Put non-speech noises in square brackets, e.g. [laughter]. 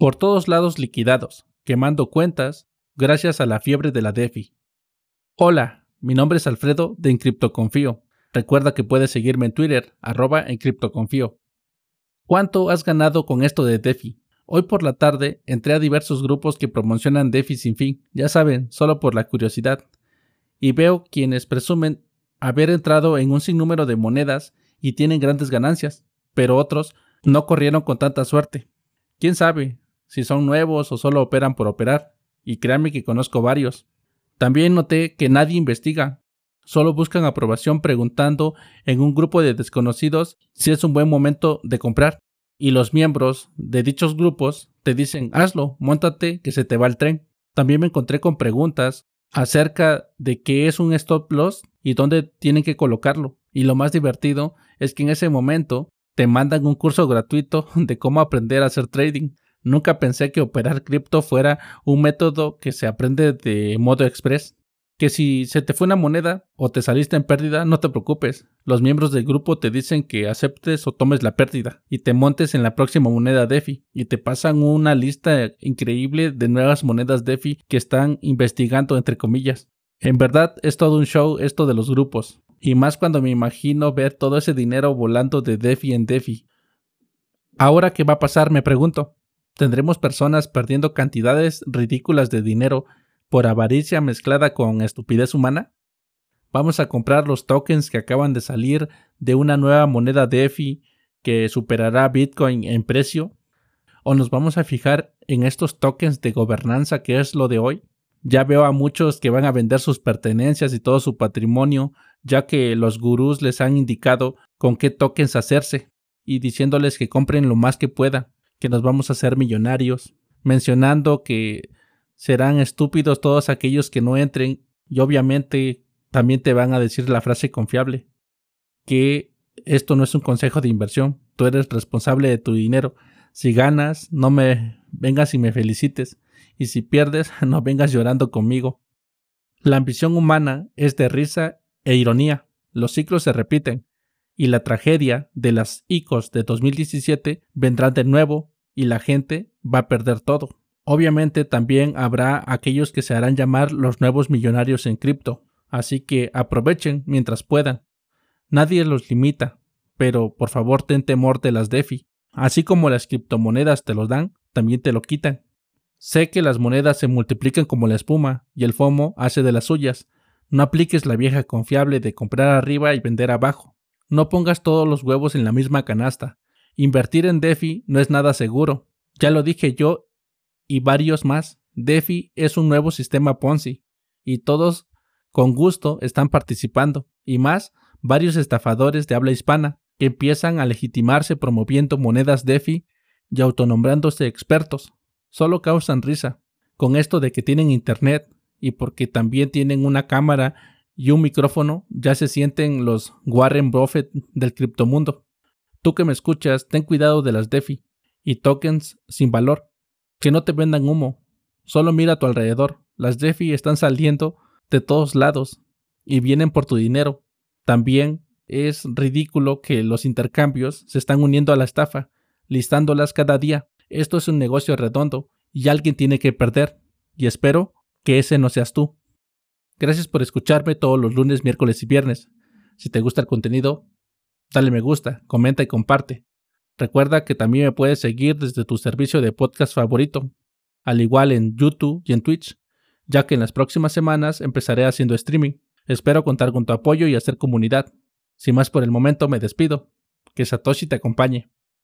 Por todos lados liquidados, quemando cuentas, gracias a la fiebre de la DeFi. Hola, mi nombre es Alfredo de Encriptoconfío. Recuerda que puedes seguirme en Twitter, arroba Encriptoconfío. ¿Cuánto has ganado con esto de DeFi? Hoy por la tarde entré a diversos grupos que promocionan DeFi sin fin, ya saben, solo por la curiosidad, y veo quienes presumen haber entrado en un sinnúmero de monedas y tienen grandes ganancias, pero otros no corrieron con tanta suerte. ¿Quién sabe si son nuevos o solo operan por operar? Y créanme que conozco varios. También noté que nadie investiga, solo buscan aprobación preguntando en un grupo de desconocidos si es un buen momento de comprar. Y los miembros de dichos grupos te dicen hazlo, montate que se te va el tren. También me encontré con preguntas acerca de qué es un stop loss y dónde tienen que colocarlo. Y lo más divertido es que en ese momento te mandan un curso gratuito de cómo aprender a hacer trading. Nunca pensé que operar cripto fuera un método que se aprende de modo express. Que si se te fue una moneda o te saliste en pérdida, no te preocupes. Los miembros del grupo te dicen que aceptes o tomes la pérdida y te montes en la próxima moneda DeFi y te pasan una lista increíble de nuevas monedas DeFi que están investigando entre comillas. En verdad es todo un show esto de los grupos, y más cuando me imagino ver todo ese dinero volando de DeFi en DeFi. Ahora, ¿qué va a pasar? Me pregunto. ¿Tendremos personas perdiendo cantidades ridículas de dinero por avaricia mezclada con estupidez humana? ¿Vamos a comprar los tokens que acaban de salir de una nueva moneda DeFi que superará Bitcoin en precio? ¿O nos vamos a fijar en estos tokens de gobernanza que es lo de hoy? Ya veo a muchos que van a vender sus pertenencias y todo su patrimonio, ya que los gurús les han indicado con qué tokens hacerse y diciéndoles que compren lo más que puedan, que nos vamos a hacer millonarios, mencionando que serán estúpidos todos aquellos que no entren y obviamente también te van a decir la frase confiable, que esto no es un consejo de inversión, tú eres responsable de tu dinero, si ganas, no me vengas y me felicites, y si pierdes, [laughs] no vengas llorando conmigo. La ambición humana es de risa e ironía. Los ciclos se repiten, y la tragedia de las ICOs de 2017 vendrá de nuevo y la gente va a perder todo. Obviamente también habrá aquellos que se harán llamar los nuevos millonarios en cripto, así que aprovechen mientras puedan. Nadie los limita, pero por favor ten temor de las DeFi. Así como las criptomonedas te los dan, también te lo quitan. Sé que las monedas se multiplican como la espuma y el FOMO hace de las suyas. No apliques la vieja confiable de comprar arriba y vender abajo. No pongas todos los huevos en la misma canasta. Invertir en DeFi no es nada seguro. Ya lo dije yo y varios más. DeFi es un nuevo sistema Ponzi y todos con gusto están participando y más varios estafadores de habla hispana que empiezan a legitimarse promoviendo monedas DeFi y autonombrándose expertos solo causan risa. Con esto de que tienen internet y porque también tienen una cámara y un micrófono, ya se sienten los Warren Buffett del criptomundo. Tú que me escuchas, ten cuidado de las DeFi y tokens sin valor. Que no te vendan humo. Solo mira a tu alrededor. Las DeFi están saliendo de todos lados y vienen por tu dinero. También es ridículo que los intercambios se están uniendo a la estafa, listándolas cada día. Esto es un negocio redondo y alguien tiene que perder, y espero que ese no seas tú. Gracias por escucharme todos los lunes, miércoles y viernes. Si te gusta el contenido, dale me gusta, comenta y comparte. Recuerda que también me puedes seguir desde tu servicio de podcast favorito, al igual en YouTube y en Twitch, ya que en las próximas semanas empezaré haciendo streaming. Espero contar con tu apoyo y hacer comunidad. Sin más por el momento me despido. Que Satoshi te acompañe.